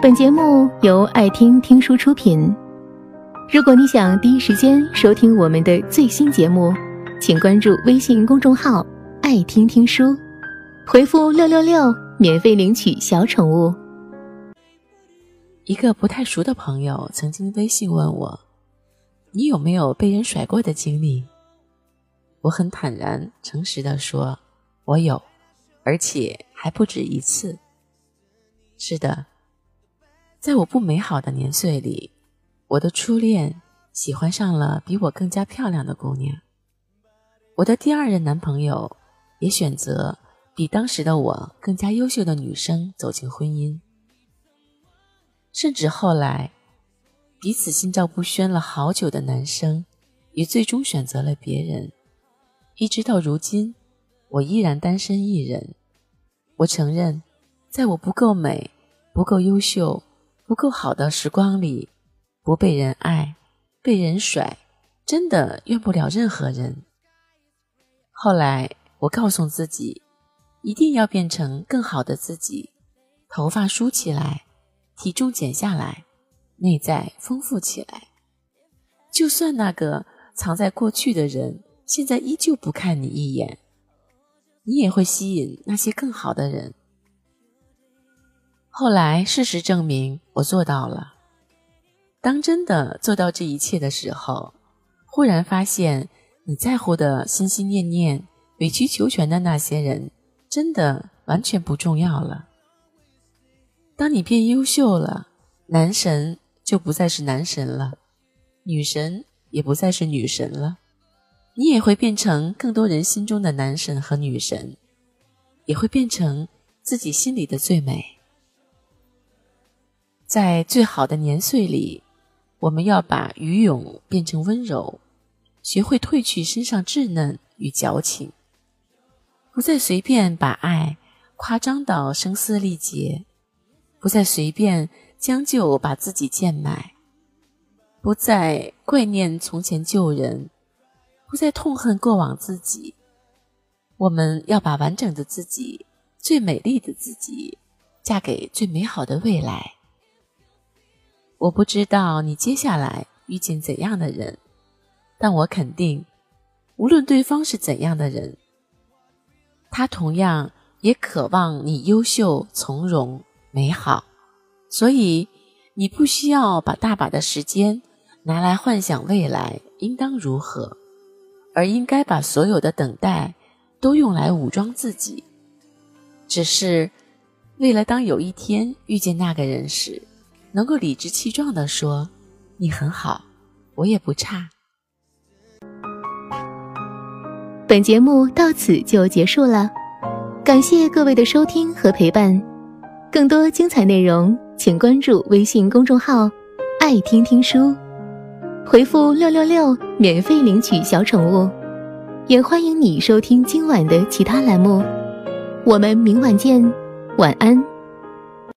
本节目由爱听听书出品。如果你想第一时间收听我们的最新节目，请关注微信公众号“爱听听书”，回复“六六六”免费领取小宠物。一个不太熟的朋友曾经微信问我：“你有没有被人甩过的经历？”我很坦然、诚实的说：“我有，而且还不止一次。”是的，在我不美好的年岁里。我的初恋喜欢上了比我更加漂亮的姑娘，我的第二任男朋友也选择比当时的我更加优秀的女生走进婚姻，甚至后来彼此心照不宣了好久的男生也最终选择了别人，一直到如今，我依然单身一人。我承认，在我不够美、不够优秀、不够好的时光里。不被人爱，被人甩，真的怨不了任何人。后来我告诉自己，一定要变成更好的自己，头发梳起来，体重减下来，内在丰富起来。就算那个藏在过去的人现在依旧不看你一眼，你也会吸引那些更好的人。后来事实证明，我做到了。当真的做到这一切的时候，忽然发现你在乎的、心心念念、委曲求全的那些人，真的完全不重要了。当你变优秀了，男神就不再是男神了，女神也不再是女神了，你也会变成更多人心中的男神和女神，也会变成自己心里的最美。在最好的年岁里。我们要把愚勇变成温柔，学会褪去身上稚嫩与矫情，不再随便把爱夸张到声嘶力竭，不再随便将就把自己贱卖，不再怪念从前旧人，不再痛恨过往自己。我们要把完整的自己、最美丽的自己，嫁给最美好的未来。我不知道你接下来遇见怎样的人，但我肯定，无论对方是怎样的人，他同样也渴望你优秀、从容、美好。所以，你不需要把大把的时间拿来幻想未来应当如何，而应该把所有的等待都用来武装自己，只是为了当有一天遇见那个人时。能够理直气壮地说：“你很好，我也不差。”本节目到此就结束了，感谢各位的收听和陪伴。更多精彩内容，请关注微信公众号“爱听听书”，回复“六六六”免费领取小宠物。也欢迎你收听今晚的其他栏目。我们明晚见，晚安。